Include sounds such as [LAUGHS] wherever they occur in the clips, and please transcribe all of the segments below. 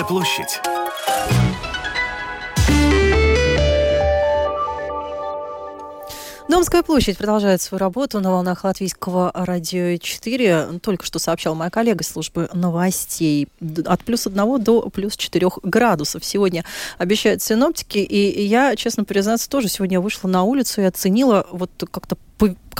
Домская площадь. Домская площадь продолжает свою работу на волнах латвийского радио 4. Только что сообщал моя коллега службы новостей. От плюс 1 до плюс 4 градусов сегодня обещают синоптики. И я, честно признаться, тоже сегодня вышла на улицу и оценила вот как-то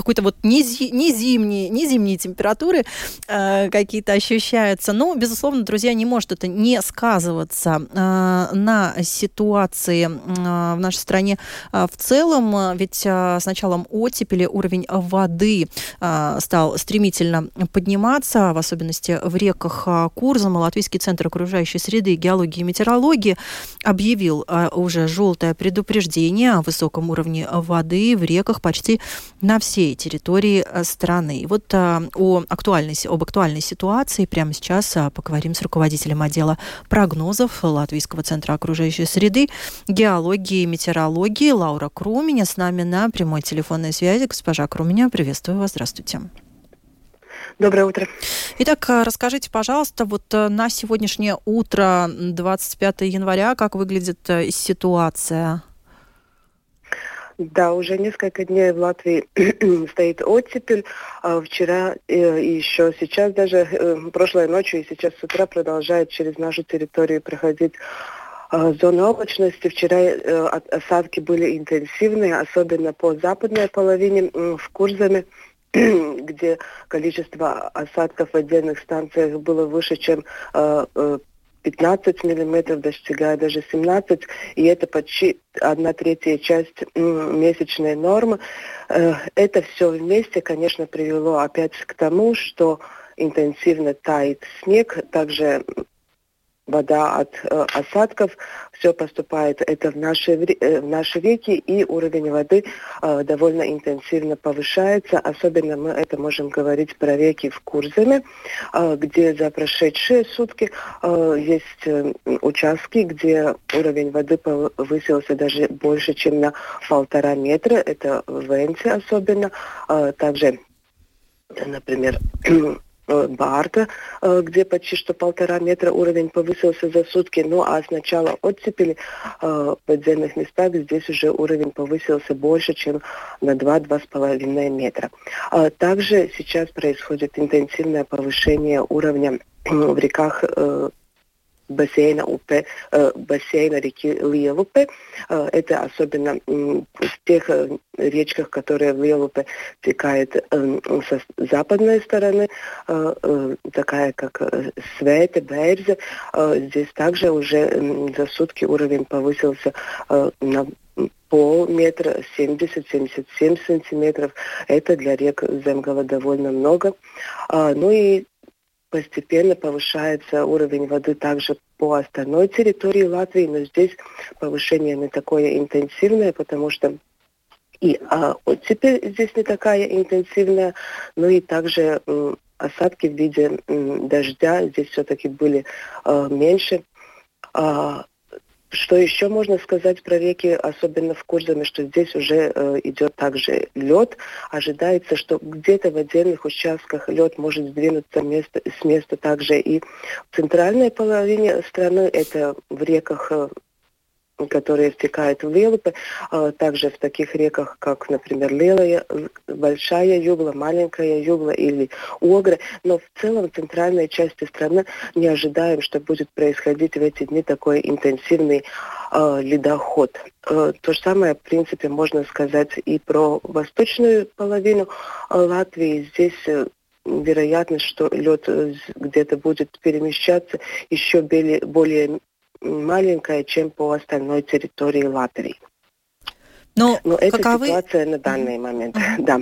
какой-то вот не, зи, не зимние, не зимние температуры э, какие-то ощущаются. Но, безусловно, друзья, не может это не сказываться э, на ситуации э, в нашей стране э, в целом. Ведь э, с началом оттепели уровень воды э, стал стремительно подниматься, в особенности в реках э, Курзама. Латвийский центр окружающей среды, геологии и метеорологии объявил э, уже желтое предупреждение о высоком уровне воды в реках почти на всей территории э, страны. И вот а, о актуальности, об актуальной ситуации прямо сейчас а, поговорим с руководителем отдела прогнозов Латвийского центра окружающей среды, геологии и метеорологии Лаура Круменя с нами на прямой телефонной связи. Госпожа Круменя, приветствую вас. Здравствуйте. Доброе утро. Итак, расскажите, пожалуйста, вот на сегодняшнее утро, 25 января, как выглядит ситуация? Да, уже несколько дней в Латвии [CLEARS THROAT] стоит оттепель. А вчера э, и еще сейчас даже, э, прошлой ночью и сейчас с утра продолжает через нашу территорию проходить э, зона облачности. Вчера осадки были интенсивные, особенно по западной половине в Курзаме [CLEARS THROAT] где количество осадков в отдельных станциях было выше, чем 15 миллиметров, достигая даже 17, и это почти одна третья часть месячной нормы. Э, это все вместе, конечно, привело опять к тому, что интенсивно тает снег, также вода от э, осадков, все поступает это в наши, э, в наши реки, и уровень воды э, довольно интенсивно повышается. Особенно мы это можем говорить про реки в Курзаме, э, где за прошедшие сутки э, есть э, участки, где уровень воды повысился даже больше, чем на полтора метра. Это в Венце особенно. Э, также, например, [CLEARS THROAT] Э, Барта, э, где почти что полтора метра уровень повысился за сутки. Ну а с начала оттепели э, в подземных местах здесь уже уровень повысился больше, чем на 2-2,5 метра. Также сейчас происходит интенсивное повышение уровня в реках бассейна УП, э, бассейна реки Лиелупе. Это особенно в тех речках, которые в Лиелупе текают со западной стороны, такая как Свете, Берзе. Здесь также уже за сутки уровень повысился на полметра, 70-77 сантиметров. Это для рек Земгала довольно много. Ну и постепенно повышается уровень воды также по остальной территории Латвии, но здесь повышение не такое интенсивное, потому что и а, оттепель здесь не такая интенсивная, но и также м, осадки в виде м, дождя здесь все-таки были э, меньше. А, что еще можно сказать про реки, особенно в Курзаме, что здесь уже э, идет также лед. Ожидается, что где-то в отдельных участках лед может сдвинуться место, с места также и в центральной половине страны. Это в реках э, которые стекают в Лелупы, а также в таких реках, как, например, Лелая, Большая Югла, Маленькая Югла или Огра. Но в целом в центральной части страны не ожидаем, что будет происходить в эти дни такой интенсивный э, ледоход. Э, то же самое, в принципе, можно сказать и про восточную половину Латвии. Здесь вероятность, что лед где-то будет перемещаться еще более, более маленькая, чем по остальной территории Латвии. Но, ну, Но это каковы... ситуация на данный момент, да.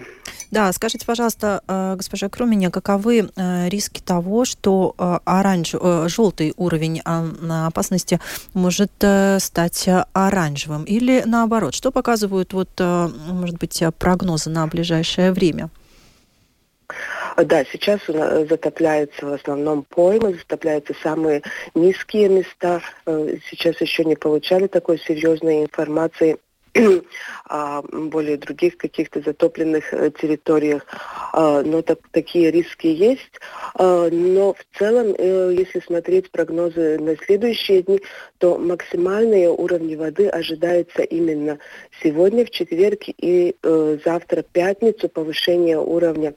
Да, скажите, пожалуйста, э, госпожа Круменя, каковы э, риски того, что э, оранж... желтый уровень опасности может стать оранжевым? Или наоборот, что показывают, вот, может быть, прогнозы на ближайшее время? Да, сейчас затопляются в основном поймы, затопляются самые низкие места. Э, сейчас еще не получали такой серьезной информации [CLEARS THROAT] о более других каких-то затопленных э, территориях. но так, такие риски есть. Но в целом, э, если смотреть прогнозы на следующие дни, то максимальные уровни воды ожидаются именно сегодня, в четверг и завтра, пятницу, повышение уровня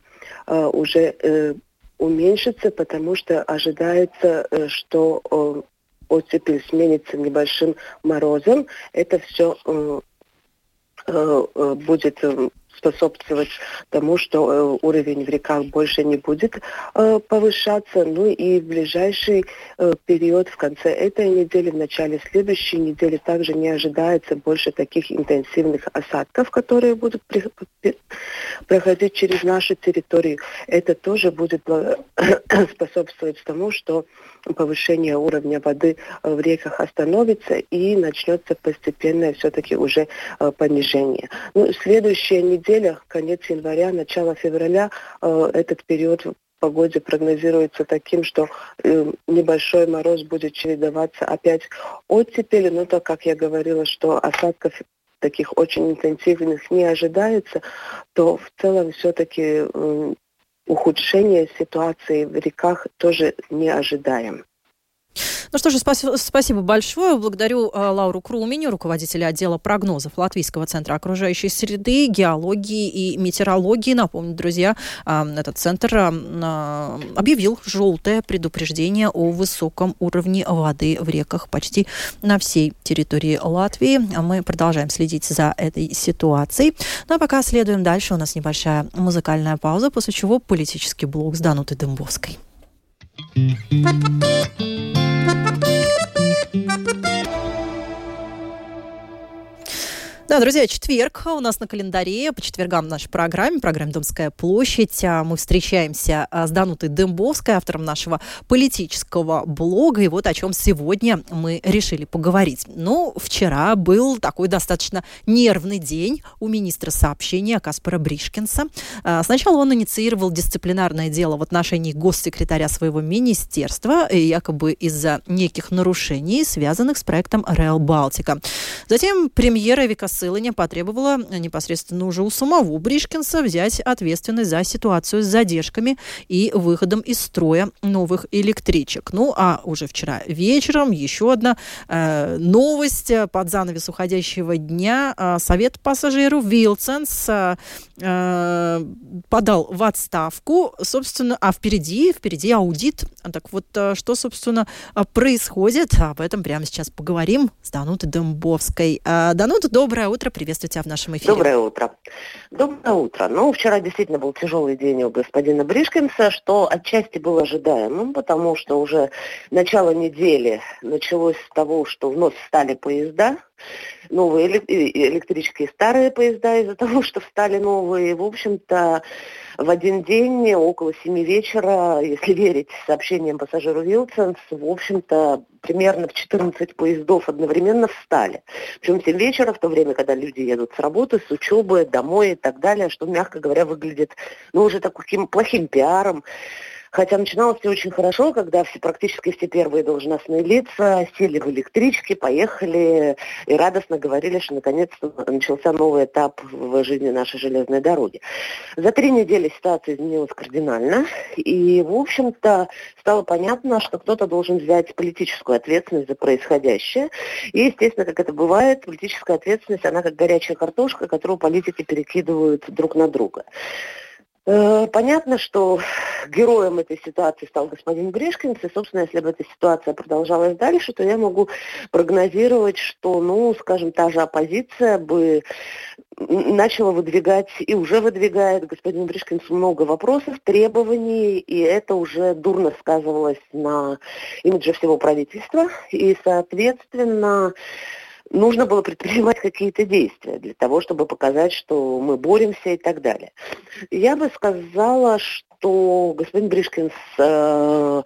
уже уменьшится, потому что ожидается, что оттепель сменится небольшим морозом. Это все Э, э, будет э, способствовать тому, что уровень в реках больше не будет повышаться. Ну и в ближайший период, в конце этой недели, в начале следующей недели, также не ожидается больше таких интенсивных осадков, которые будут проходить через нашу территорию. Это тоже будет [CLEARS THROAT] способствовать тому, что повышение уровня воды в реках остановится и начнется постепенное все-таки уже э, понижение. Ну, следующая неделя, конец января, начало февраля, э, этот период в погоде прогнозируется таким, что э, небольшой мороз будет чередоваться опять оттепели, но так как я говорила, что осадков таких очень интенсивных не ожидается, то в целом все-таки ухудшения ситуации в реках тоже не ожидаем. Ну что же, спасибо, спасибо большое. Благодарю э, Лауру Крумини, руководителя отдела прогнозов Латвийского центра окружающей среды, геологии и метеорологии. Напомню, друзья, этот центр э, объявил желтое предупреждение о высоком уровне воды в реках почти на всей территории Латвии. Мы продолжаем следить за этой ситуацией. Ну а пока следуем дальше. У нас небольшая музыкальная пауза, после чего политический блок с Данутой Дымбовской. Thank you. Да, друзья, четверг у нас на календаре. По четвергам в нашей программе, программе «Домская площадь». А мы встречаемся а, с Данутой Дымбовской, автором нашего политического блога. И вот о чем сегодня мы решили поговорить. Ну, вчера был такой достаточно нервный день у министра сообщения Каспара Бришкинса. А, сначала он инициировал дисциплинарное дело в отношении госсекретаря своего министерства, якобы из-за неких нарушений, связанных с проектом Реал Балтика. Затем премьера Вика Сылыня потребовала непосредственно уже у самого Бришкинса взять ответственность за ситуацию с задержками и выходом из строя новых электричек. Ну, а уже вчера вечером еще одна э, новость под занавес уходящего дня. Э, Совет пассажиров Вилсенс э, э, подал в отставку, собственно, а впереди, впереди аудит. Так вот, э, что, собственно, происходит? Об этом прямо сейчас поговорим с Данутой Домбовской. Э, Данута, доброе утро. Приветствую тебя в нашем эфире. Доброе утро. Доброе утро. Ну, вчера действительно был тяжелый день у господина Бришкинса, что отчасти было ожидаемым, потому что уже начало недели началось с того, что вновь стали поезда, новые электрические старые поезда из-за того, что встали новые. В общем-то, в один день, около семи вечера, если верить сообщениям пассажиру Вилсенс, в общем-то, примерно в 14 поездов одновременно встали. Причем в 7 вечера, в то время, когда люди едут с работы, с учебы, домой и так далее, что, мягко говоря, выглядит, ну, уже таким плохим пиаром Хотя начиналось все очень хорошо, когда все, практически все первые должностные лица сели в электрички, поехали и радостно говорили, что наконец-то начался новый этап в жизни нашей железной дороги. За три недели ситуация изменилась кардинально, и, в общем-то, стало понятно, что кто-то должен взять политическую ответственность за происходящее. И, естественно, как это бывает, политическая ответственность, она как горячая картошка, которую политики перекидывают друг на друга. Э, понятно, что героем этой ситуации стал господин Гришкинс, и, собственно, если бы эта ситуация продолжалась дальше, то я могу прогнозировать, что, ну, скажем, та же оппозиция бы начала выдвигать и уже выдвигает. Господин Бришкинс много вопросов, требований, и это уже дурно сказывалось на имидже всего правительства, и, соответственно, нужно было предпринимать какие-то действия для того, чтобы показать, что мы боремся и так далее. Я бы сказала, что господин Бришкин, э,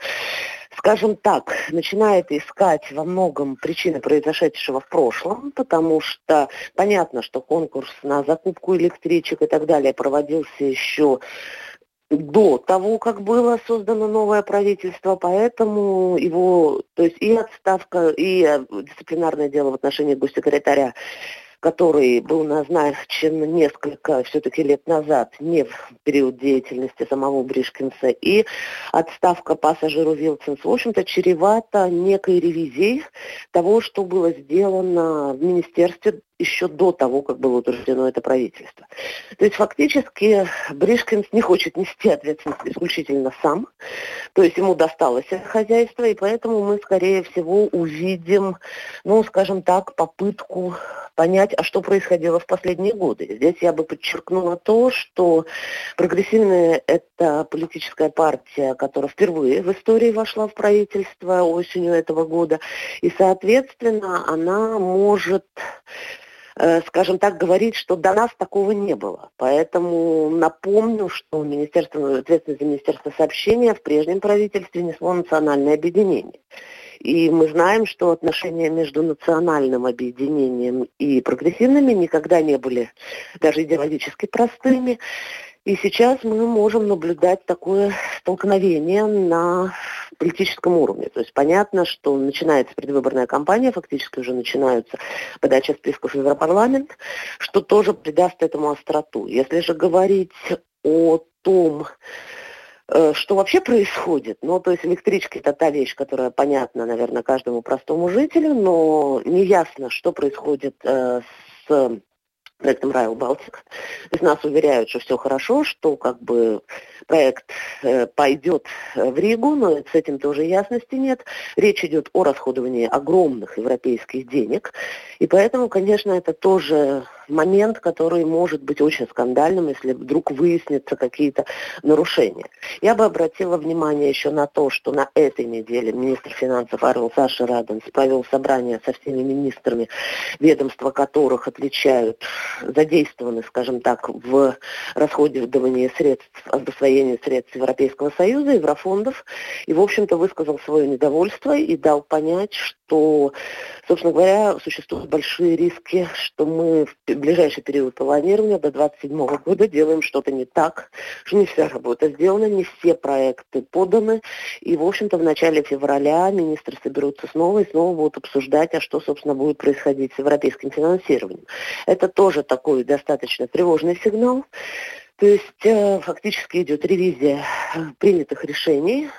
скажем так, начинает искать во многом причины произошедшего в прошлом, потому что понятно, что конкурс на закупку электричек и так далее проводился еще до того, как было создано новое правительство, поэтому его, то есть и отставка, и э, дисциплинарное дело в отношении госсекретаря который был назначен несколько все-таки лет назад, не в период деятельности самого Бришкинса, и отставка пассажиру Вилсонс, в общем-то, чревата некой ревизией того, что было сделано в министерстве еще до того, как было утверждено это правительство. То есть фактически Бришкинс не хочет нести ответственность исключительно сам, то есть ему досталось это хозяйство, и поэтому мы, скорее всего, увидим, ну, скажем так, попытку понять, а что происходило в последние годы. Здесь я бы подчеркнула то, что прогрессивная – это политическая партия, которая впервые в истории вошла в правительство осенью этого года, и, соответственно, она может скажем так, говорить, что до нас такого не было. Поэтому напомню, что Министерство, ответственность за Министерство сообщения в прежнем правительстве несло национальное объединение. И мы знаем, что отношения между национальным объединением и прогрессивными никогда не были даже идеологически простыми. И сейчас мы можем наблюдать такое столкновение на политическом уровне. То есть понятно, что начинается предвыборная кампания, фактически уже начинаются подача списков в Европарламент, что тоже придаст этому остроту. Если же говорить о том, э, что вообще происходит. Ну, то есть электричка – это та вещь, которая понятна, наверное, каждому простому жителю, но неясно, что происходит э, с проектом Rail Baltic. То есть нас уверяют, что все хорошо, что как бы проект э, пойдет э, в Ригу, но с этим тоже ясности нет. Речь идет о расходовании огромных европейских денег, и поэтому, конечно, это тоже момент, который может быть очень скандальным, если вдруг выяснятся какие-то нарушения. Я бы обратила внимание еще на то, что на этой неделе министр финансов Арвел Саша Раденс провел собрание со всеми министрами, ведомства которых отвечают, задействованы, скажем так, в расходовании средств, освоении средств Европейского Союза, еврофондов, и, в общем-то, высказал свое недовольство и дал понять, что, собственно говоря, существуют большие риски, что мы в ближайший период планирования до 2027 года делаем что-то не так, что не вся работа сделана, не все проекты поданы. И, в общем-то, в начале февраля министры соберутся снова и снова будут обсуждать, а что, собственно, будет происходить с европейским финансированием. Это тоже такой достаточно тревожный сигнал. То есть э, фактически идет ревизия э, принятых решений.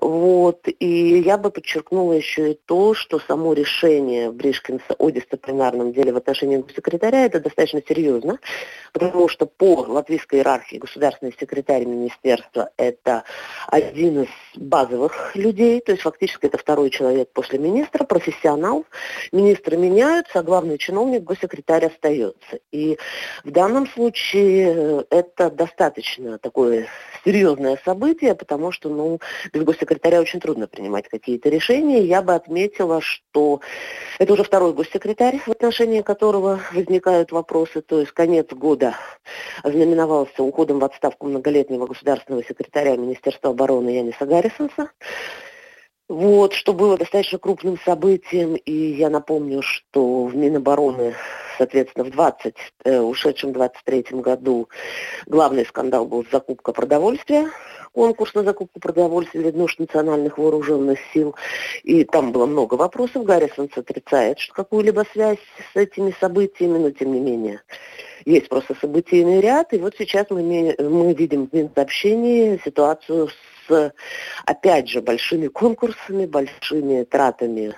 Вот. И я бы подчеркнула еще и то, что само решение Бришкинса о дисциплинарном деле в отношении секретаря это достаточно серьезно, потому что по латвийской иерархии государственный секретарь министерства это один из базовых людей, то есть фактически это второй человек после министра, профессионал. Министры меняются, а главный чиновник, госсекретарь остается. И в данном случае это это достаточно такое серьезное событие, потому что, ну, без госсекретаря очень трудно принимать какие-то решения. Я бы отметила, что это уже второй госсекретарь, в отношении которого возникают вопросы. То есть конец года знаменовался уходом в отставку многолетнего государственного секретаря Министерства обороны Яниса Гаррисонса. Вот, что было достаточно крупным событием, и я напомню, что в Минобороны, соответственно, в 20, э, ушедшем 23 году главный скандал был закупка продовольствия, конкурс на закупку продовольствия для нужд национальных вооруженных сил, и там было много вопросов, Гаррисон отрицает что какую-либо связь с этими событиями, но тем не менее есть просто событийный ряд, и вот сейчас мы, мы видим в Минсообщении ситуацию с с, опять же, большими конкурсами, большими тратами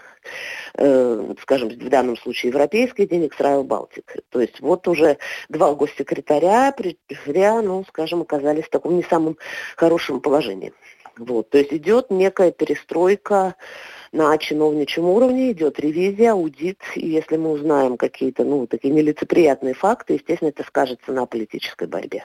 э, скажем, в данном случае европейских денег с Rail Baltic. То есть вот уже два госсекретаря, пря, ну, скажем, оказались в таком не самом хорошем положении. Вот, то есть идет некая перестройка на чиновничьем уровне, идет ревизия, аудит, и если мы узнаем какие-то, ну, такие нелицеприятные факты, естественно, это скажется на политической борьбе.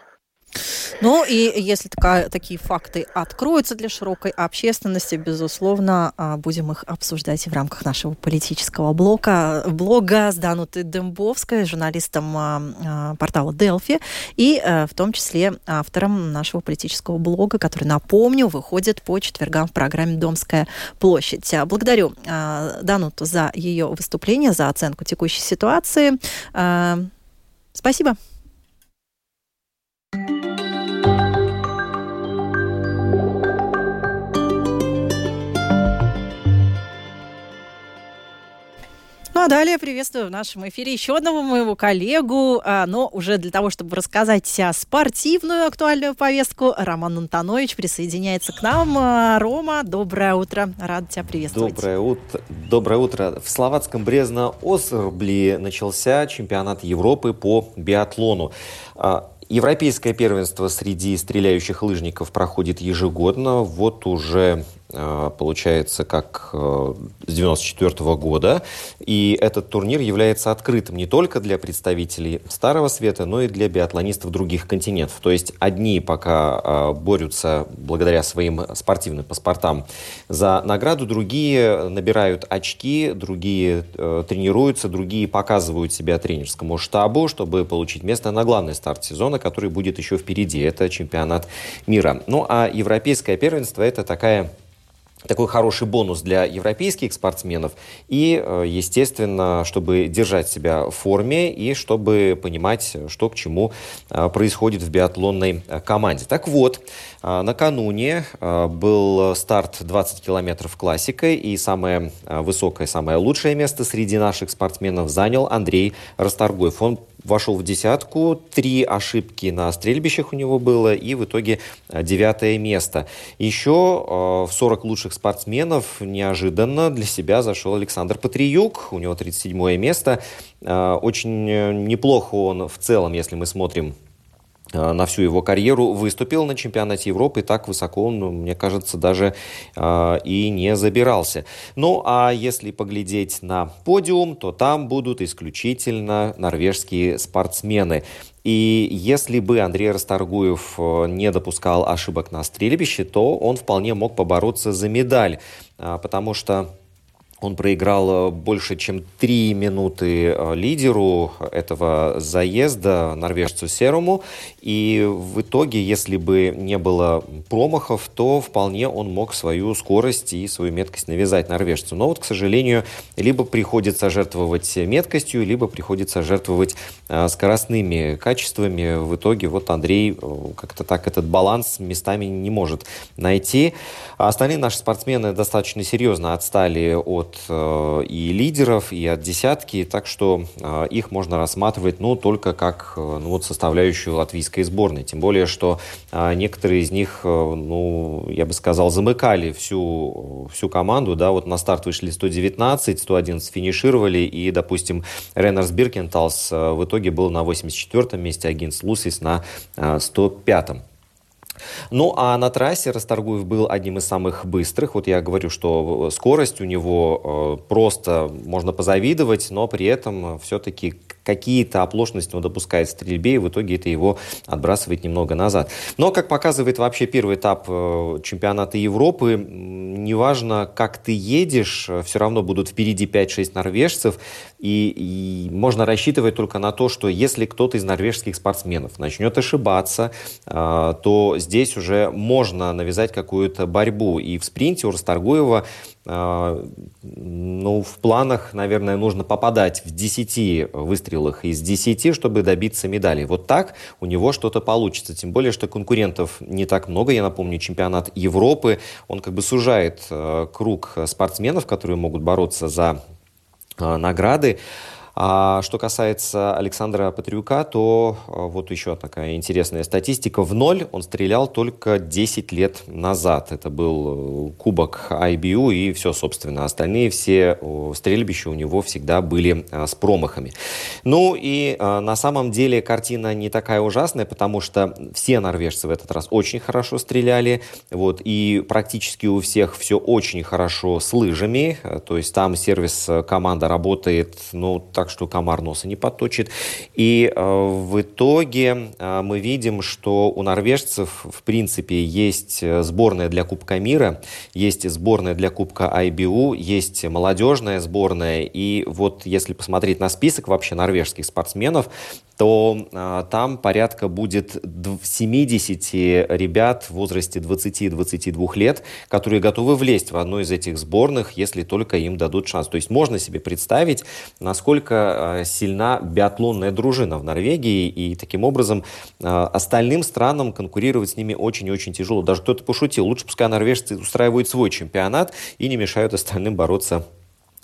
Ну и если такая, такие факты откроются для широкой общественности, безусловно, а, будем их обсуждать в рамках нашего политического блока, блога с Дембовской, журналистом а, а, портала Делфи, и в том числе автором нашего политического блога, который, напомню, выходит по четвергам в программе «Домская площадь». Благодарю Дануту за ее выступление, за оценку текущей ситуации. Спасибо. А далее приветствую в нашем эфире еще одного моего коллегу, а, но уже для того, чтобы рассказать спортивную актуальную повестку, Роман Антонович присоединяется к нам. А, Рома, доброе утро, рад тебя приветствовать. Доброе утро. Доброе утро. В словацком Брезно-Осрбли начался чемпионат Европы по биатлону. А, европейское первенство среди стреляющих лыжников проходит ежегодно. Вот уже получается, как э, с 94 года. И этот турнир является открытым не только для представителей Старого Света, но и для биатлонистов других континентов. То есть одни пока э, борются благодаря своим спортивным паспортам за награду, другие набирают очки, другие тренируются, другие показывают себя тренерскому штабу, чтобы получить место на главный старт сезона, который будет еще впереди. Это чемпионат мира. Ну а европейское первенство это такая такой хороший бонус для европейских спортсменов и, э, естественно, чтобы держать себя в форме и чтобы понимать, что к чему э, происходит в биатлонной э, команде. Так вот, накануне был старт 20 километров классикой и самое высокое, самое лучшее место среди наших спортсменов занял Андрей Расторгуев. Он вошел в десятку, три ошибки на стрельбищах у него было, и в итоге э, девятое место. Еще э, в 40 лучших спортсменов неожиданно для себя зашел Александр Патриюк, у него 37 место. Э, очень неплохо он в целом, если мы смотрим на всю его карьеру выступил на чемпионате Европы, так высоко он, ну, мне кажется, даже э, и не забирался. Ну, а если поглядеть на подиум, то там будут исключительно норвежские спортсмены. И если бы Андрей Расторгуев э, не допускал ошибок на стрельбище, то он вполне мог побороться за медаль, э, потому что он проиграл э, больше, чем три минуты э, лидеру этого заезда, норвежцу Серому. И в итоге, если бы не было промахов, то вполне он мог свою скорость и свою меткость навязать норвежцу. Но вот, к сожалению, либо приходится жертвовать меткостью, либо приходится жертвовать э, скоростными качествами. В итоге вот Андрей как-то так этот баланс местами не может найти. А остальные наши спортсмены достаточно серьезно отстали от э, и лидеров, и от десятки, так что э, их можно рассматривать ну, только как э, ну, вот составляющую латвийской сборной. Тем более, что некоторые из них, ну, я бы сказал, замыкали всю, всю команду. Да? Вот на старт вышли 119, 111 финишировали, и, допустим, Реннерс Биркенталс в итоге был на 84-м месте, а Гинс Лусис на э, 105-м. Ну, а на трассе Расторгуев был одним из самых быстрых. Вот я говорю, что скорость у него э, просто можно позавидовать, но при этом все-таки какие-то оплошности он допускает в стрельбе, и в итоге это его отбрасывает немного назад. Но, как показывает вообще первый этап э, чемпионата Европы, неважно, как ты едешь, все равно будут впереди 5-6 норвежцев, и, и можно рассчитывать только на то, что если кто-то из норвежских спортсменов начнет ошибаться, э, то здесь уже можно навязать какую-то борьбу. И в спринте у Расторгуева ну, в планах, наверное, нужно попадать в 10 выстрелах из 10, чтобы добиться медали. Вот так у него что-то получится. Тем более, что конкурентов не так много. Я напомню, чемпионат Европы, он как бы сужает э, круг спортсменов, которые могут бороться за э, награды. А что касается Александра Патрюка, то а, вот еще такая интересная статистика. В ноль он стрелял только 10 лет назад. Это был э, кубок IBU и все, собственно. Остальные все стрельбища у него всегда были а, с промахами. Ну и а, на самом деле картина не такая ужасная, потому что все норвежцы в этот раз очень хорошо стреляли. Вот, и практически у всех все очень хорошо с лыжами. То есть там сервис э, команда работает, ну, так так что комар носа не подточит. И э, в итоге э, мы видим, что у норвежцев, в принципе, есть э, сборная для Кубка мира, есть сборная для Кубка IBU, есть молодежная сборная. И вот если посмотреть на список вообще норвежских спортсменов, то э, там порядка будет 70 ребят в возрасте 20-22 лет, которые готовы влезть в одну из этих сборных, если только им дадут шанс. То есть можно себе представить, насколько э, сильна биатлонная дружина в Норвегии, и таким образом э, остальным странам конкурировать с ними очень-очень тяжело. Даже кто-то пошутил, лучше пускай норвежцы устраивают свой чемпионат и не мешают остальным бороться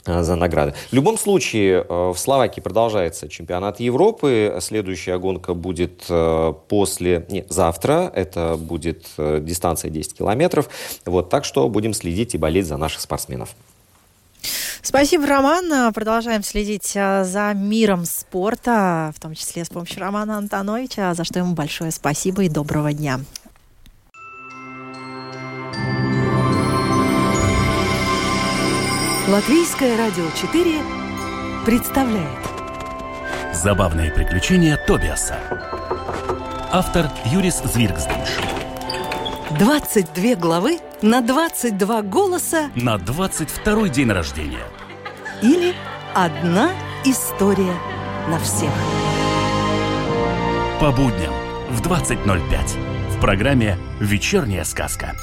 Э, за награды. В любом случае, э, в Словакии продолжается чемпионат Европы. Следующая гонка будет э, после... Не, завтра. Это будет дистанция 10 километров. Вот, так что будем следить и болеть за наших спортсменов. Спасибо, Роман. Продолжаем следить за миром спорта, в том числе с помощью Романа Антоновича, за что ему большое спасибо и доброго дня. Латвийское радио 4 представляет Забавные приключения Тобиаса Автор Юрис Звиргсдейш 22 главы на 22 голоса. На 22 день рождения. Или одна история на всех. По будням в 20.05 В программе «Вечерняя сказка»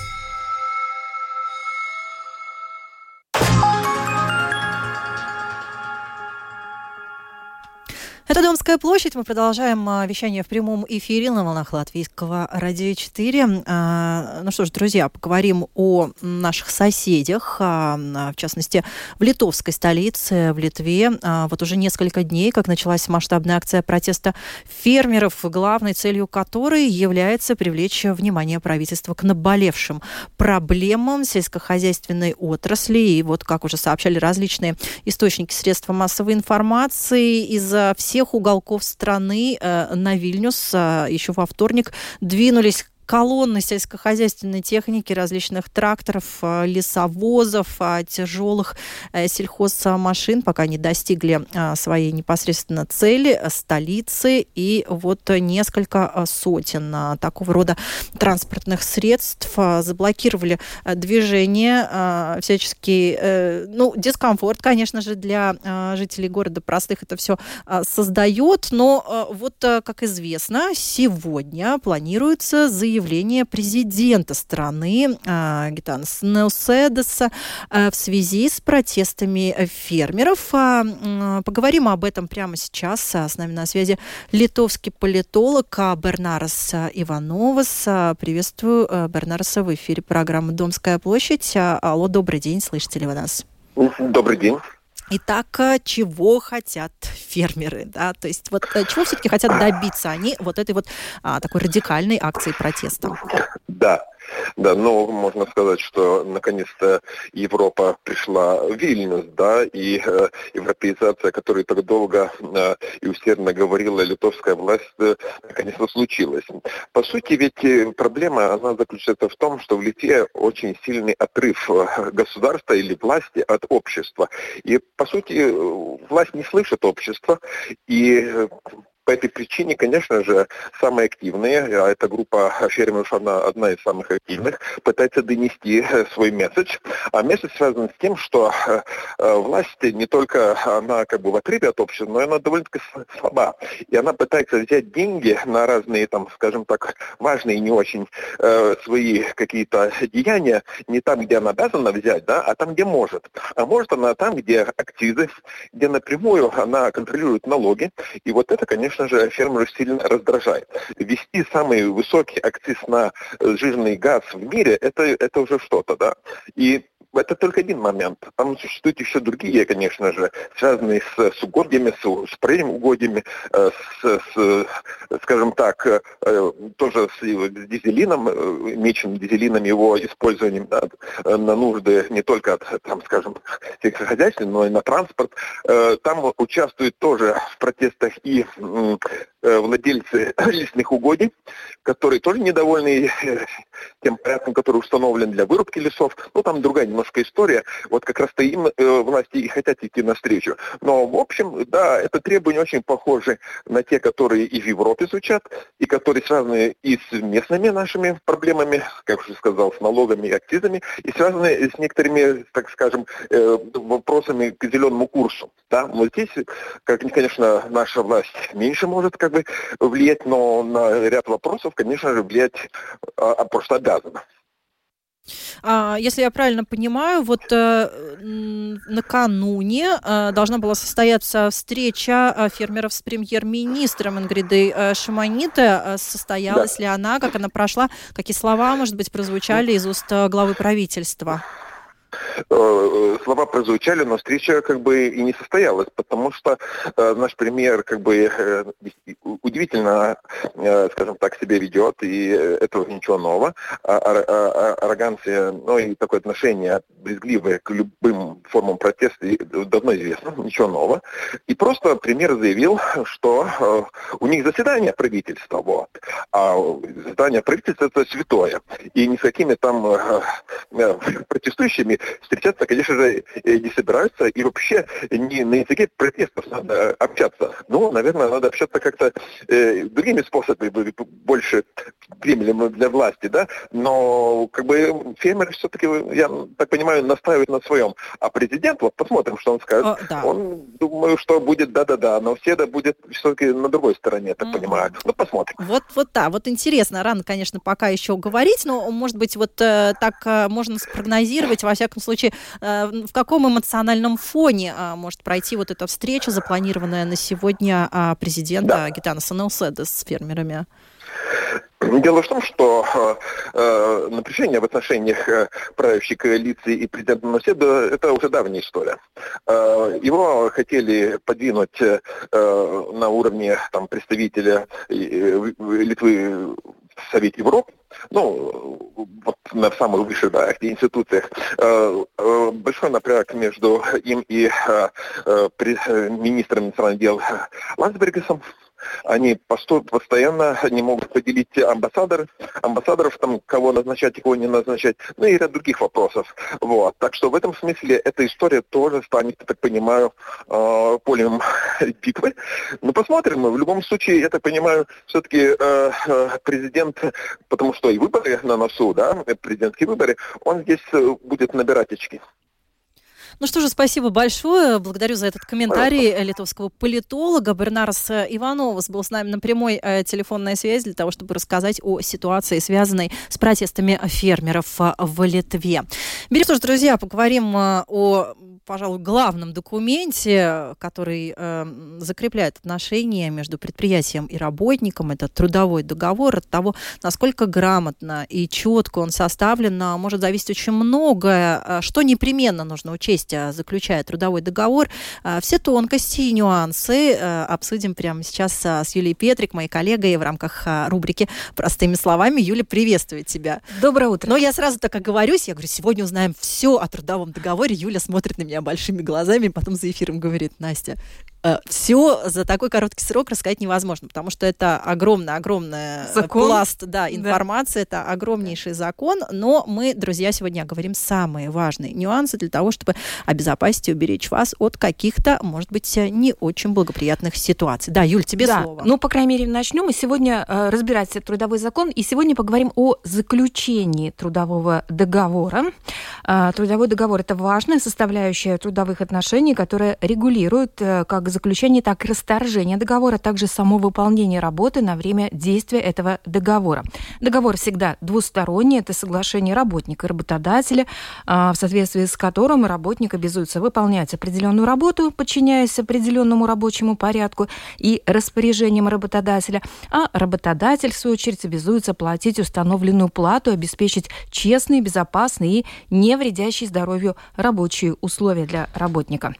Это Домская площадь. Мы продолжаем а, вещание в прямом эфире на волнах Латвийского радио 4. А, ну что ж, друзья, поговорим о наших соседях, а, в частности, в литовской столице, в Литве. Вот уже несколько дней, как началась масштабная акция протеста фермеров, главной целью которой является привлечь внимание правительства к наболевшим проблемам сельскохозяйственной отрасли. И вот, как уже сообщали различные источники средств массовой информации, из-за всех всех уголков страны э, на Вильнюс э, еще во вторник двинулись колонны сельскохозяйственной техники, различных тракторов, э, лесовозов, э, тяжелых э, сельхозмашин, пока не достигли своей непосредственно цели, столицы, и вот несколько сотен такого рода транспортных средств заблокировали движение, всяческий, ну, дискомфорт, конечно же, для жителей города простых это все создает, но вот, как известно, сегодня планируется заявление заявление президента страны э, Гитанас Неуседеса э, в связи с протестами фермеров. Э, поговорим об этом прямо сейчас. С нами на связи литовский политолог Бернарас Ивановас. Приветствую Бернараса в эфире программы «Домская площадь». Алло, добрый день, слышите ли вы нас? Добрый день. Итак, чего хотят фермеры, да, то есть вот э, чего все-таки хотят добиться они вот этой вот а, такой радикальной акции протеста? Да, да, ну, можно сказать, что наконец-то Европа пришла в Вильнюс, да, и э, европеизация, которая так долго э, и усердно говорила литовская власть, э, наконец-то случилась. По сути, ведь э, проблема, она заключается в том, что в Литве очень сильный отрыв э, государства или власти от общества. И, по сути, власть не слышит общества, и по этой причине, конечно же, самые активные, а эта группа фермеров, она одна из самых активных, пытается донести э, свой месседж. А месседж связан с тем, что э, э, власть не только она как бы в отрыве от общества, но она довольно-таки слаба. И она пытается взять деньги на разные, там, скажем так, важные и не очень э, свои какие-то деяния, не там, где она обязана взять, да, а там, где может. А может она там, где акцизы, где напрямую она контролирует налоги. И вот это, конечно, конечно же, фермеров сильно раздражает. Ввести самый высокий акциз на жирный газ в мире, это, это уже что-то, да. И это только один момент. Там существуют еще другие, конечно же, связанные с, с угодьями, с, с угодьями, э, с, с, скажем так, э, тоже с, с дизелином, э, меченным дизелином, его использованием да, на нужды не только, там, скажем, сельскохозяйственных, но и на транспорт. Там участвуют тоже в протестах и владельцы [CLEARS THROAT] лесных угодий, которые тоже недовольны тем порядком, который установлен для вырубки лесов. Ну, там другая немножко история. Вот как раз-то им э, власти и хотят идти навстречу. Но, в общем, да, это требования очень похожи на те, которые и в Европе звучат, и которые связаны и с местными нашими проблемами, как уже сказал, с налогами и акцизами, и связаны с некоторыми, так скажем, э, вопросами к зеленому курсу. Да? Вот здесь, как, конечно, наша власть меньше может как бы влиять, но на ряд вопросов, конечно же, влиять а, а просто обязана. А, если я правильно понимаю, вот э, накануне э, должна была состояться встреча э, фермеров с премьер-министром Ингридой э. Состоялась да. ли она, как она прошла, какие слова, может быть, прозвучали из уст главы правительства? Э, слова прозвучали, но встреча как бы и не состоялась, потому что э, наш премьер как бы э, удивительно, э, скажем так, себя ведет, и этого ничего нового. А, а, а, арроганция, ну и такое отношение брезгливое к любым формам протеста давно известно, ничего нового. И просто премьер заявил, что э, у них заседание правительства, вот. А заседание правительства это святое. И ни с какими там э, э, протестующими встречаться, конечно же, не собираются. И вообще не на языке протестов надо общаться. Ну, наверное, надо общаться как-то э, другими способами, больше приемлемыми для власти, да. Но как бы фермеры все-таки, я так понимаю, настаивают на своем. А президент, вот посмотрим, что он скажет. О, да. Он, думаю, что будет да-да-да, но все это будет все-таки на другой стороне, я так mm-hmm. понимаю. Ну, посмотрим. Вот, вот, да, вот интересно. Рано, конечно, пока еще говорить, но, может быть, вот э, так э, можно спрогнозировать, во всяком случае, э, в каком эмоциональном фоне э, может пройти вот эта встреча, запланированная на сегодня э, президента да. Гитана Санелседа с фермерами? Дело в том, что э, э, напряжение в отношениях э, правящей коалиции и президента Наседа – это уже давняя история. Э, его хотели подвинуть э, на уровне там, представителя э, Литвы в Совете Европы, ну, вот на самых высших да, институциях, э, э, большой напряг между им и э, министром национальных дел Ландсбергесом, они постоянно не могут поделить амбассадоры, амбассадоров, там, кого назначать кого не назначать, ну и ряд других вопросов. Вот. Так что в этом смысле эта история тоже станет, я так понимаю, э, полем [LAUGHS] битвы. Но посмотрим. В любом случае, я так понимаю, все-таки э, э, президент, потому что и выборы на носу, да, президентские выборы, он здесь будет набирать очки. Ну что же, спасибо большое. Благодарю за этот комментарий литовского политолога. Бернарс Ивановас был с нами на прямой э, телефонной связи для того, чтобы рассказать о ситуации, связанной с протестами фермеров э, в Литве. Берем что ж, друзья, поговорим э, о пожалуй, главном документе, который э, закрепляет отношения между предприятием и работником. Это трудовой договор. От того, насколько грамотно и четко он составлен, может зависеть очень многое. Что непременно нужно учесть, а, заключая трудовой договор. А, все тонкости и нюансы э, обсудим прямо сейчас с Юлией Петрик, моей коллегой, в рамках а, рубрики «Простыми словами». Юля, приветствую тебя. Доброе утро. Но я сразу так оговорюсь, я говорю, сегодня узнаем все о трудовом договоре. Юля смотрит на меня большими глазами, потом за эфиром говорит, Настя, все за такой короткий срок рассказать невозможно, потому что это огромный-огромный пласт да, информации, да. это огромнейший закон, но мы, друзья, сегодня говорим самые важные нюансы для того, чтобы обезопасить и уберечь вас от каких-то, может быть, не очень благоприятных ситуаций. Да, Юль, тебе да. слово. Ну, по крайней мере, начнем. Мы сегодня э, разбирать трудовой закон, и сегодня поговорим о заключении трудового договора. Э, трудовой договор – это важная составляющая трудовых отношений, которая регулирует э, как заключения, так и расторжения договора, а также само выполнение работы на время действия этого договора. Договор всегда двусторонний, это соглашение работника и работодателя, а, в соответствии с которым работник обязуется выполнять определенную работу, подчиняясь определенному рабочему порядку и распоряжениям работодателя, а работодатель, в свою очередь, обязуется платить установленную плату, обеспечить честные, безопасные и не вредящие здоровью рабочие условия для работника.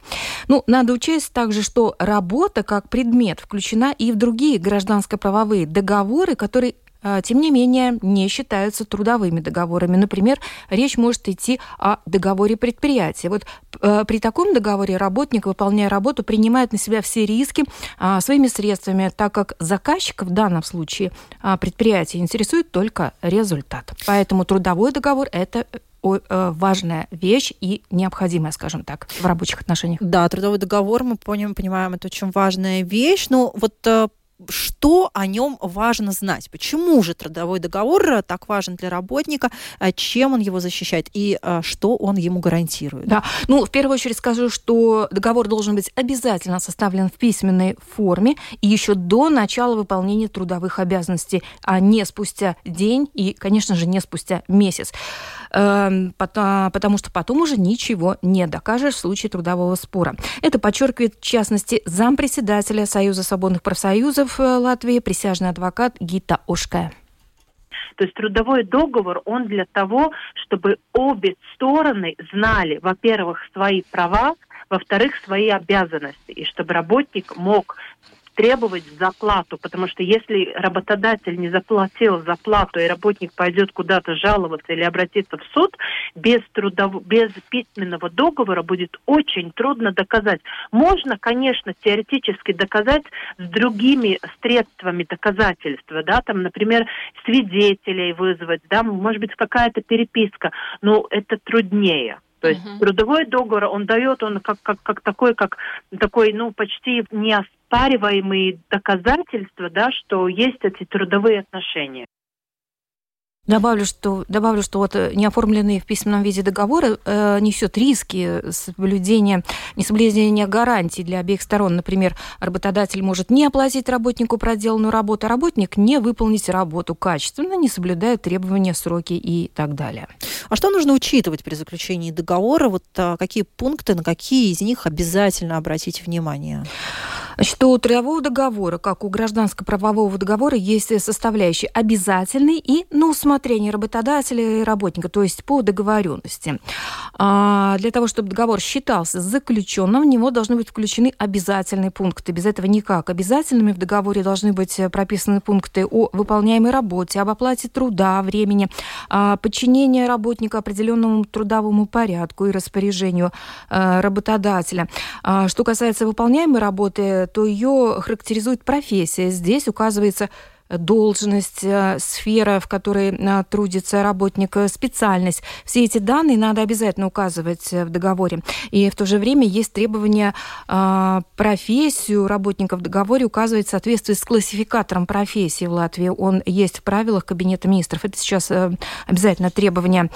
Ну, надо учесть также, что работа как предмет включена и в другие гражданско-правовые договоры, которые а, тем не менее, не считаются трудовыми договорами. Например, речь может идти о договоре предприятия. Вот э, при таком договоре работник, выполняя работу, принимает на себя все риски а, своими средствами, так как заказчика в данном случае а, предприятие интересует только результат. Поэтому трудовой договор – это Э, важная вещь и необходимая, скажем так, в рабочих отношениях. Да, трудовой договор, мы понимаем, понимаем, это очень важная вещь. Но вот э, что о нем важно знать? Почему же трудовой договор э, так важен для работника? Чем он его защищает и что он ему гарантирует? Да, ну, в первую очередь скажу, что договор должен быть обязательно составлен в письменной форме и еще до начала выполнения трудовых обязанностей, а не спустя день и, конечно же, не спустя месяц. Эм, потому что потом уже ничего не докажешь в случае трудового спора. Это подчеркивает, в частности, зампредседателя Союза свободных профсоюзов э, Латвии, присяжный адвокат Гита Ошкая. То есть трудовой договор, он для того, чтобы обе стороны знали, во-первых, свои права, во-вторых, свои обязанности, и чтобы работник мог требовать заплату, потому что если работодатель не заплатил заплату, и работник пойдет куда-то жаловаться или обратиться в суд, без, трудов... без письменного договора будет очень трудно доказать. Можно, конечно, теоретически доказать с другими средствами доказательства, да, там, например, свидетелей вызвать, да, может быть, какая-то переписка, но это труднее. То есть uh-huh. трудовой договор, он дает, он как, как, как такой, как такой, ну, почти неоспариваемые доказательства, да, что есть эти трудовые отношения. Добавлю, что, добавлю, что вот э, неоформленные в письменном виде договоры э, несет риски соблюдения, несоблюдения гарантий для обеих сторон. Например, работодатель может не оплатить работнику проделанную работу, а работник не выполнить работу качественно, не соблюдая требования, сроки и так далее. А что нужно учитывать при заключении договора? Вот а, какие пункты, на какие из них обязательно обратить внимание? Что трудового договора, как у гражданско-правового договора, есть составляющие обязательные и на усмотрение работодателя и работника, то есть по договоренности. А для того, чтобы договор считался заключенным, в него должны быть включены обязательные пункты. Без этого никак. Обязательными в договоре должны быть прописаны пункты о выполняемой работе, об оплате труда, времени, подчинении работника определенному трудовому порядку и распоряжению а, работодателя. А что касается выполняемой работы, то ее характеризует профессия. Здесь указывается должность, э, сфера, в которой э, трудится работник, э, специальность. Все эти данные надо обязательно указывать в договоре. И в то же время есть требования профессию работника в договоре указывать в соответствии с классификатором профессии в Латвии. Он есть в правилах Кабинета министров. Это сейчас обязательно требования.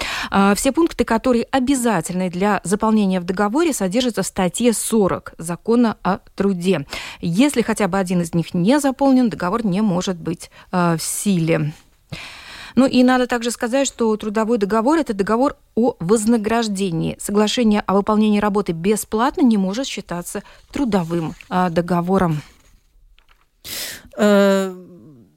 Все пункты, которые обязательны для заполнения в договоре, содержатся в статье 40 Закона о труде. Если хотя бы один из них не заполнен, договор не может быть быть э, в силе. Ну и надо также сказать, что трудовой договор – это договор о вознаграждении. Соглашение о выполнении работы бесплатно не может считаться трудовым э, договором.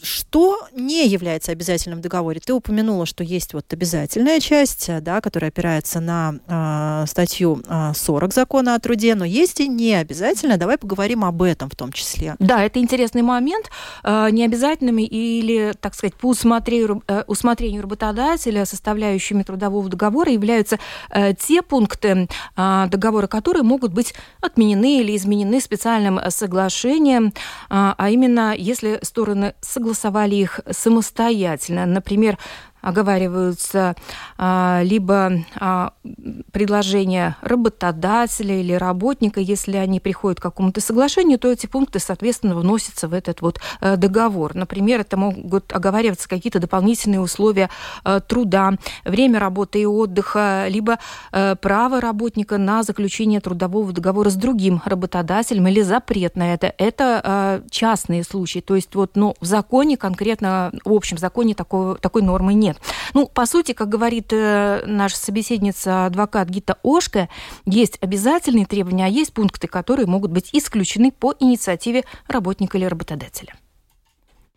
Э, что не является обязательным в договоре? Ты упомянула, что есть вот обязательная часть, да, которая опирается на э, статью э, 40 закона о труде, но есть и не обязательно. Давай поговорим об этом в том числе. Да, это интересный момент. Э, необязательными или, так сказать, по усмотрению, э, работодателя составляющими трудового договора являются э, те пункты э, договора, которые могут быть отменены или изменены специальным соглашением, э, а именно если стороны согласованы согласовали их самостоятельно. Например, оговариваются а, либо а, предложения работодателя или работника, если они приходят к какому-то соглашению, то эти пункты, соответственно, вносятся в этот вот а, договор. Например, это могут оговариваться какие-то дополнительные условия а, труда, время работы и отдыха, либо а, право работника на заключение трудового договора с другим работодателем или запрет на это. Это частные случаи. То есть вот, но в законе конкретно, в общем законе такого, такой нормы нет нет. Ну, по сути, как говорит э, наша собеседница, адвокат Гита Ошка, есть обязательные требования, а есть пункты, которые могут быть исключены по инициативе работника или работодателя.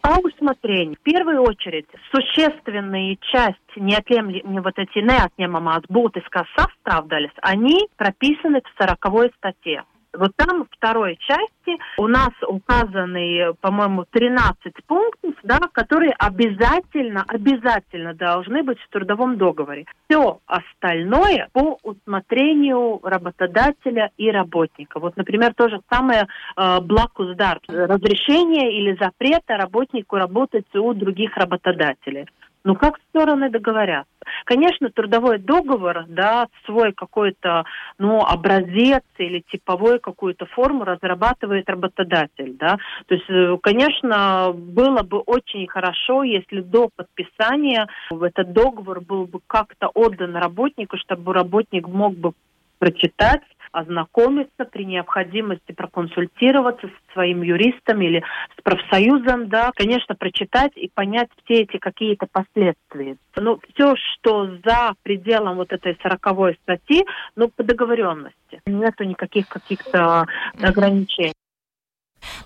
По усмотрению. В первую очередь, существенные части неотъемлемые вот эти неотъемлемые būtiskās sastāvdaļas, они прописаны в 40 статье. Вот там, в второй части, у нас указаны, по-моему, 13 пунктов, да, которые обязательно, обязательно должны быть в трудовом договоре. Все остальное по усмотрению работодателя и работника. Вот, например, то же самое э, блакуздар, разрешение или запрет работнику работать у других работодателей. Ну, как стороны договорятся? Конечно, трудовой договор, да, свой какой-то, ну, образец или типовой какую-то форму разрабатывает работодатель, да. То есть, э, конечно, было бы очень хорошо, если до подписания этот договор был бы как-то отдан работнику, чтобы работник мог бы прочитать ознакомиться, при необходимости проконсультироваться со своим юристом или с профсоюзом, да, конечно, прочитать и понять все эти какие-то последствия. Но все, что за пределом вот этой сороковой статьи, ну, по договоренности. Нету никаких каких-то ограничений.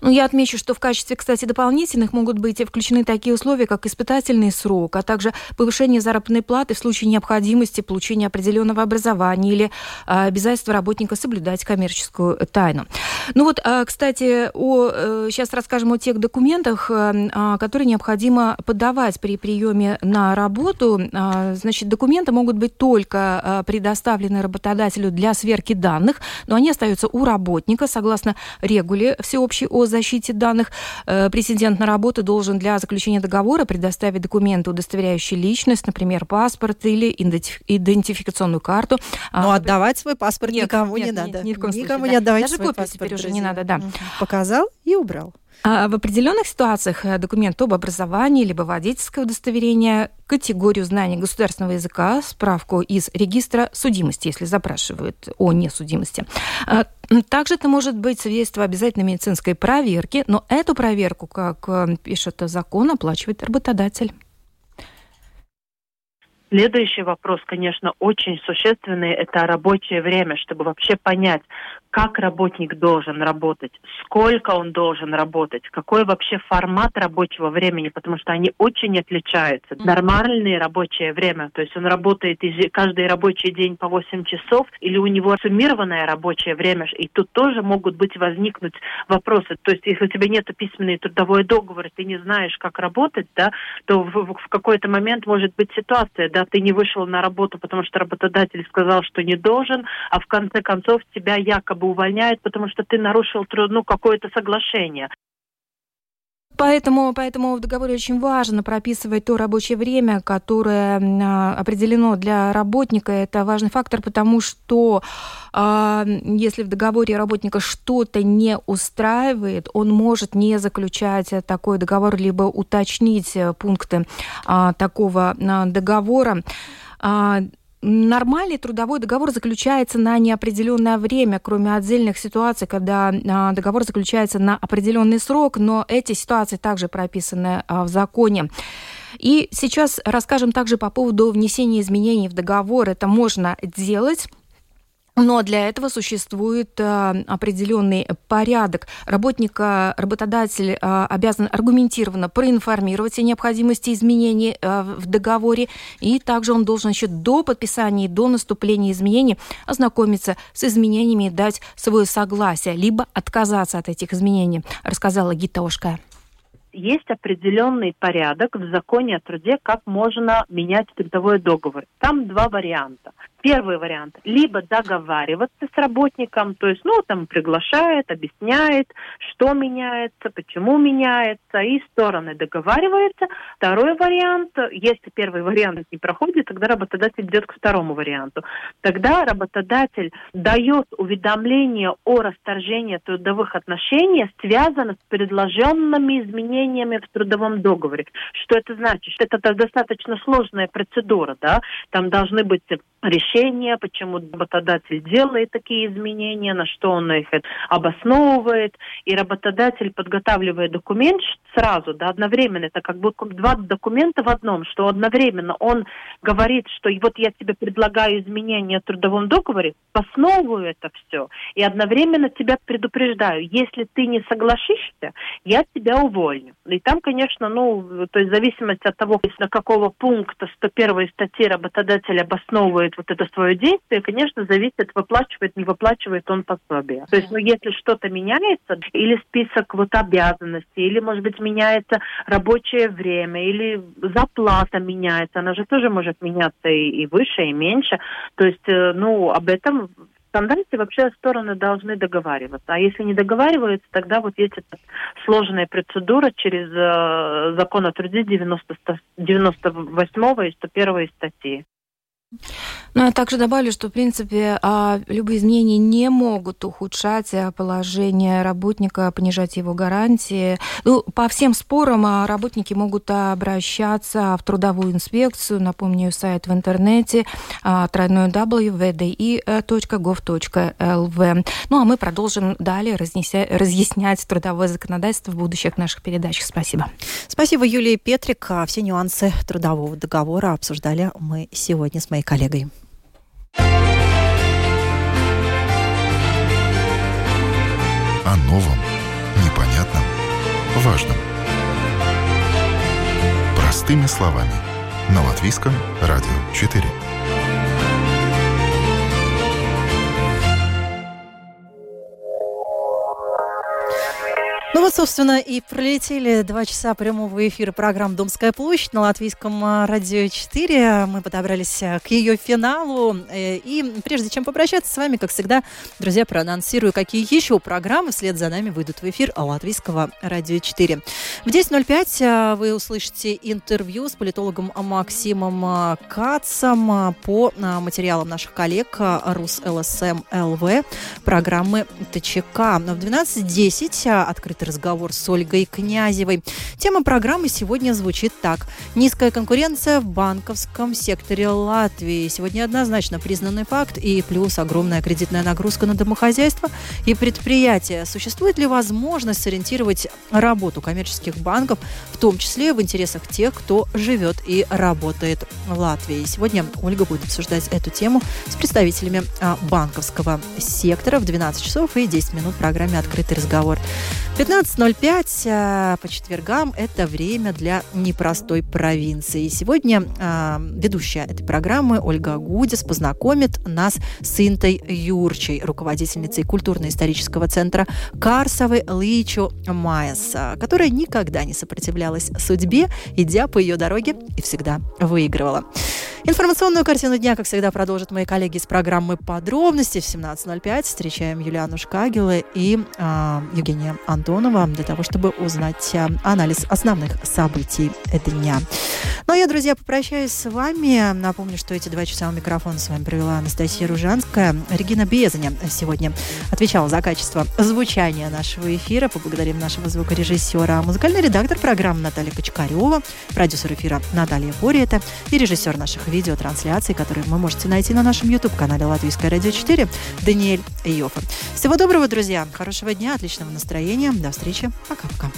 Ну, я отмечу, что в качестве, кстати, дополнительных могут быть включены такие условия, как испытательный срок, а также повышение заработной платы в случае необходимости получения определенного образования или а, обязательства работника соблюдать коммерческую тайну. Ну вот, а, кстати, о, сейчас э, расскажем о тех документах, э, а, которые необходимо подавать при приеме на работу. Значит, документы могут быть только предоставлены работодателю для сверки данных, но они остаются у работника согласно регуле всеобщей о защите данных. Э, Президент на работу должен для заключения договора предоставить документы, удостоверяющие личность, например, паспорт или идентификационную карту. Но а, отдавать свой паспорт нет, никому нет, не надо. Ни в коем Никому случае, не отдавать Даже свой копию паспорт. теперь уже не надо, да. Показал и убрал. А в определенных ситуациях э, документ об образовании либо водительское удостоверение, категорию знаний государственного языка, справку из регистра судимости, если запрашивают о несудимости. А, также это может быть свидетельство обязательной медицинской проверки, но эту проверку, как э, пишет закон, оплачивает работодатель. Следующий вопрос, конечно, очень существенный, это рабочее время, чтобы вообще понять, как работник должен работать, сколько он должен работать, какой вообще формат рабочего времени, потому что они очень отличаются. Нормальное рабочее время, то есть он работает каждый рабочий день по 8 часов, или у него суммированное рабочее время, и тут тоже могут быть возникнуть вопросы. То есть если у тебя нет письменный трудовой договор, ты не знаешь, как работать, да, то в, в какой-то момент может быть ситуация, да, ты не вышел на работу, потому что работодатель сказал, что не должен, а в конце концов тебя якобы бы увольняют, потому что ты нарушил ну, какое-то соглашение. Поэтому, поэтому в договоре очень важно прописывать то рабочее время, которое а, определено для работника. Это важный фактор, потому что э, если в договоре работника что-то не устраивает, он может не заключать такой договор, либо уточнить пункты э, такого э, договора. Нормальный трудовой договор заключается на неопределенное время, кроме отдельных ситуаций, когда а, договор заключается на определенный срок, но эти ситуации также прописаны а, в законе. И сейчас расскажем также по поводу внесения изменений в договор. Это можно делать но для этого существует э, определенный порядок. Работника, работодатель э, обязан аргументированно проинформировать о необходимости изменений э, в договоре, и также он должен еще до подписания и до наступления изменений ознакомиться с изменениями и дать свое согласие, либо отказаться от этих изменений, рассказала Гита Ошкая есть определенный порядок в законе о труде, как можно менять трудовой договор. Там два варианта. Первый вариант. Либо договариваться с работником, то есть, ну, там приглашает, объясняет, что меняется, почему меняется, и стороны договариваются. Второй вариант, если первый вариант не проходит, тогда работодатель идет к второму варианту. Тогда работодатель дает уведомление о расторжении трудовых отношений, связанных с предложенными изменениями в трудовом договоре. Что это значит? Это достаточно сложная процедура, да? Там должны быть решения, почему работодатель делает такие изменения, на что он их обосновывает. И работодатель подготавливает документ сразу, да, одновременно. Это как бы два документа в одном, что одновременно он говорит, что вот я тебе предлагаю изменения в трудовом договоре, основываю это все, и одновременно тебя предупреждаю, если ты не согласишься, я тебя уволню. И там, конечно, ну, то есть в зависимости от того, на какого пункта 101 статьи работодатель обосновывает вот это свое действие, конечно, зависит, выплачивает, не выплачивает он пособие. То есть, ну, если что-то меняется, или список вот обязанностей, или, может быть, меняется рабочее время, или заплата меняется, она же тоже может меняться и, и выше, и меньше. То есть, э, ну, об этом стандарте вообще стороны должны договариваться. А если не договариваются, тогда вот есть эта сложная процедура через э, закон о труде 90, 98 и 101 статьи. Ну, я также добавлю, что, в принципе, а, любые изменения не могут ухудшать а, положение работника, понижать его гарантии. Ну, по всем спорам а, работники могут обращаться в трудовую инспекцию. Напомню, сайт в интернете тройной www.vdi.gov.lv. Ну, а мы продолжим далее разнеся, разъяснять трудовое законодательство в будущих наших передачах. Спасибо. Спасибо, Юлия Петрик. Все нюансы трудового договора обсуждали мы сегодня с моей коллегой. О новом, непонятном важном. Простыми словами. На Латвийском радио 4. Ну вот, собственно, и пролетели два часа прямого эфира программы «Домская площадь» на латвийском а, радио 4. Мы подобрались а, к ее финалу. Э, и прежде чем попрощаться с вами, как всегда, друзья, проанонсирую, какие еще программы вслед за нами выйдут в эфир латвийского радио 4. В 10.05 а, вы услышите интервью с политологом Максимом Кацом по материалам наших коллег РУС ЛСМ ЛВ программы ТЧК. В 12.10 разговор с Ольгой Князевой. Тема программы сегодня звучит так. Низкая конкуренция в банковском секторе Латвии. Сегодня однозначно признанный факт и плюс огромная кредитная нагрузка на домохозяйство и предприятия. Существует ли возможность сориентировать работу коммерческих банков, в том числе в интересах тех, кто живет и работает в Латвии? Сегодня Ольга будет обсуждать эту тему с представителями а, банковского сектора в 12 часов и 10 минут в программе «Открытый разговор». 15.05 а, по четвергам – это время для непростой провинции. Сегодня э, ведущая этой программы Ольга Гудис познакомит нас с Интой Юрчей, руководительницей культурно-исторического центра Карсовы Личу Майес, которая никогда не сопротивлялась судьбе, идя по ее дороге и всегда выигрывала. Информационную картину дня, как всегда, продолжат мои коллеги из программы «Подробности» в 17.05. Встречаем Юлиану Шкагела и э, Евгения Антонова для того, чтобы узнать э, анализ основных событий дня. Ну а я, друзья, попрощаюсь с вами. Напомню, что эти два часа у микрофона с вами провела Анастасия Ружанская. Регина Безаня сегодня отвечала за качество звучания нашего эфира. Поблагодарим нашего звукорежиссера. Музыкальный редактор программы Наталья Кочкарева, продюсер эфира Наталья Пориета и режиссер наших видеотрансляций, которые вы можете найти на нашем YouTube-канале Латвийское радио 4, Даниэль Йофа. Всего доброго, друзья, хорошего дня, отличного настроения. До встречи. Пока-пока.